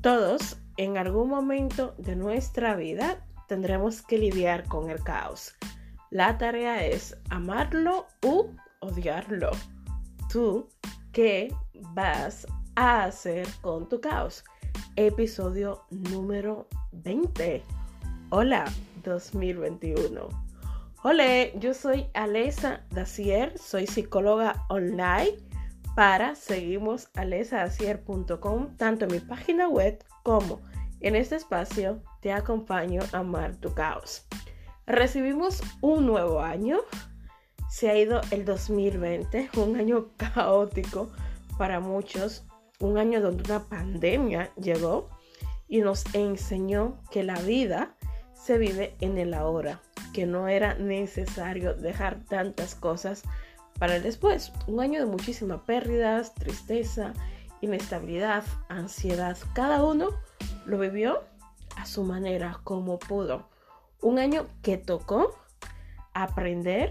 Todos en algún momento de nuestra vida tendremos que lidiar con el caos. La tarea es amarlo u odiarlo. ¿Tú qué vas a hacer con tu caos? Episodio número 20. Hola 2021. Hola, yo soy Alesa Dacier, soy psicóloga online para seguimos tanto en mi página web como en este espacio te acompaño a amar tu caos. Recibimos un nuevo año. Se ha ido el 2020, un año caótico para muchos, un año donde una pandemia llegó y nos enseñó que la vida se vive en el ahora, que no era necesario dejar tantas cosas para el después. Un año de muchísimas pérdidas, tristeza, inestabilidad, ansiedad. Cada uno lo vivió a su manera, como pudo. Un año que tocó aprender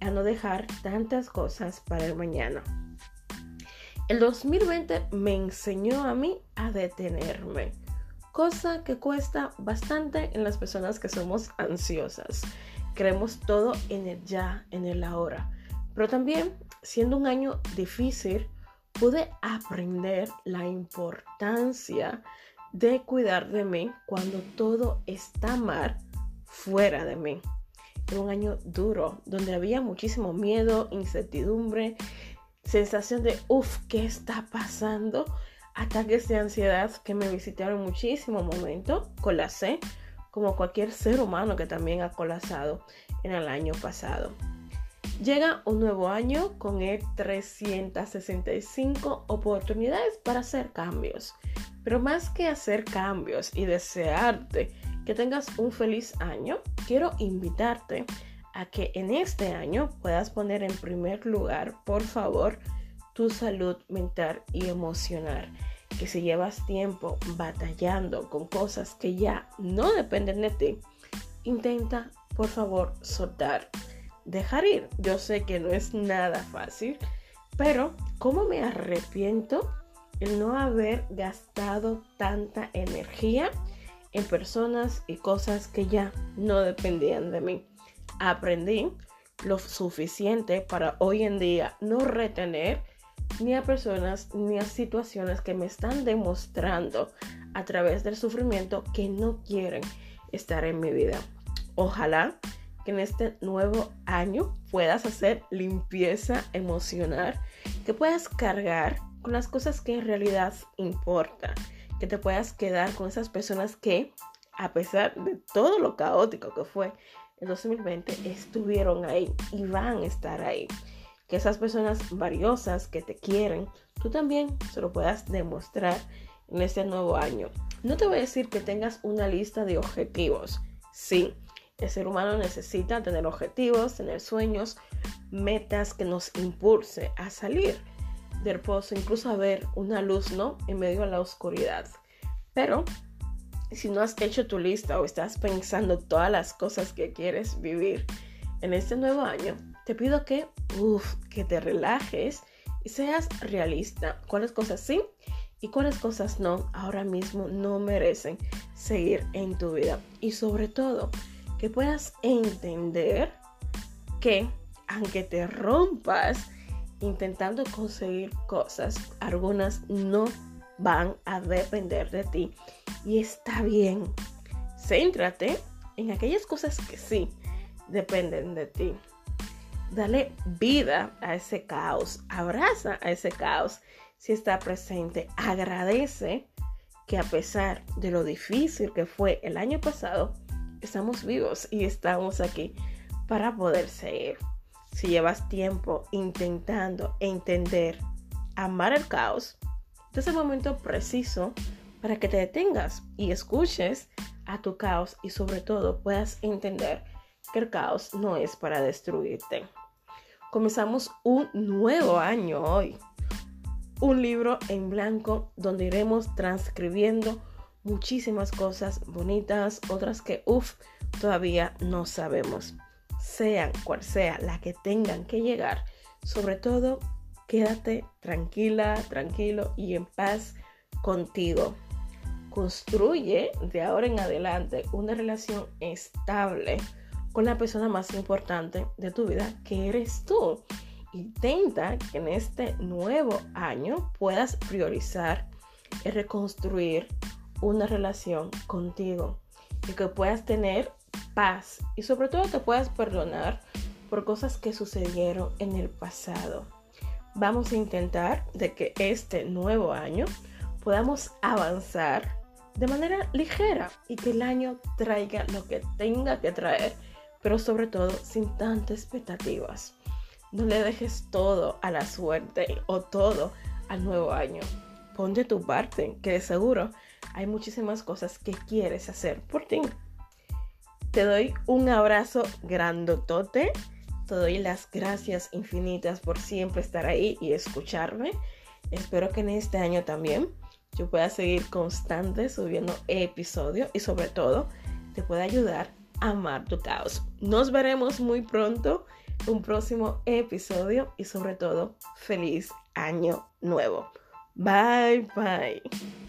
a no dejar tantas cosas para el mañana. El 2020 me enseñó a mí a detenerme, cosa que cuesta bastante en las personas que somos ansiosas. Creemos todo en el ya, en el ahora. Pero también, siendo un año difícil, pude aprender la importancia de cuidar de mí cuando todo está mal fuera de mí. Era un año duro, donde había muchísimo miedo, incertidumbre, sensación de, uff, ¿qué está pasando? Ataques de ansiedad que me visitaron muchísimo momento, colapsé, como cualquier ser humano que también ha colapsado en el año pasado. Llega un nuevo año con 365 oportunidades para hacer cambios. Pero más que hacer cambios y desearte que tengas un feliz año, quiero invitarte a que en este año puedas poner en primer lugar, por favor, tu salud mental y emocional. Que si llevas tiempo batallando con cosas que ya no dependen de ti, intenta, por favor, soltar dejar ir. Yo sé que no es nada fácil, pero ¿cómo me arrepiento el no haber gastado tanta energía en personas y cosas que ya no dependían de mí? Aprendí lo suficiente para hoy en día no retener ni a personas ni a situaciones que me están demostrando a través del sufrimiento que no quieren estar en mi vida. Ojalá que en este nuevo año puedas hacer limpieza emocional, que puedas cargar con las cosas que en realidad importan, que te puedas quedar con esas personas que, a pesar de todo lo caótico que fue el 2020, estuvieron ahí y van a estar ahí. Que esas personas valiosas que te quieren, tú también se lo puedas demostrar en este nuevo año. No te voy a decir que tengas una lista de objetivos. Sí, el ser humano necesita tener objetivos, tener sueños, metas que nos impulse a salir del pozo, incluso a ver una luz, ¿no? En medio de la oscuridad. Pero si no has hecho tu lista o estás pensando todas las cosas que quieres vivir en este nuevo año, te pido que, uff, que te relajes y seas realista. ¿Cuáles cosas sí y cuáles cosas no ahora mismo no merecen seguir en tu vida? Y sobre todo, que puedas entender que aunque te rompas intentando conseguir cosas, algunas no van a depender de ti. Y está bien. Céntrate en aquellas cosas que sí dependen de ti. Dale vida a ese caos. Abraza a ese caos si está presente. Agradece que a pesar de lo difícil que fue el año pasado, estamos vivos y estamos aquí para poder seguir. Si llevas tiempo intentando entender, amar el caos, este es el momento preciso para que te detengas y escuches a tu caos y sobre todo puedas entender que el caos no es para destruirte. Comenzamos un nuevo año hoy. Un libro en blanco donde iremos transcribiendo muchísimas cosas bonitas, otras que, uff, todavía no sabemos. Sean cual sea la que tengan que llegar, sobre todo, quédate tranquila, tranquilo y en paz contigo. Construye de ahora en adelante una relación estable con la persona más importante de tu vida, que eres tú. Intenta que en este nuevo año puedas priorizar y reconstruir una relación contigo y que puedas tener paz y sobre todo te puedas perdonar por cosas que sucedieron en el pasado. Vamos a intentar de que este nuevo año podamos avanzar de manera ligera y que el año traiga lo que tenga que traer, pero sobre todo sin tantas expectativas. No le dejes todo a la suerte o todo al nuevo año. Pon de tu parte, que de seguro hay muchísimas cosas que quieres hacer por ti. Te doy un abrazo grandotote. Te doy las gracias infinitas por siempre estar ahí y escucharme. Espero que en este año también yo pueda seguir constante subiendo episodios y sobre todo te pueda ayudar a amar tu caos. Nos veremos muy pronto un próximo episodio y sobre todo feliz año nuevo. Bye bye.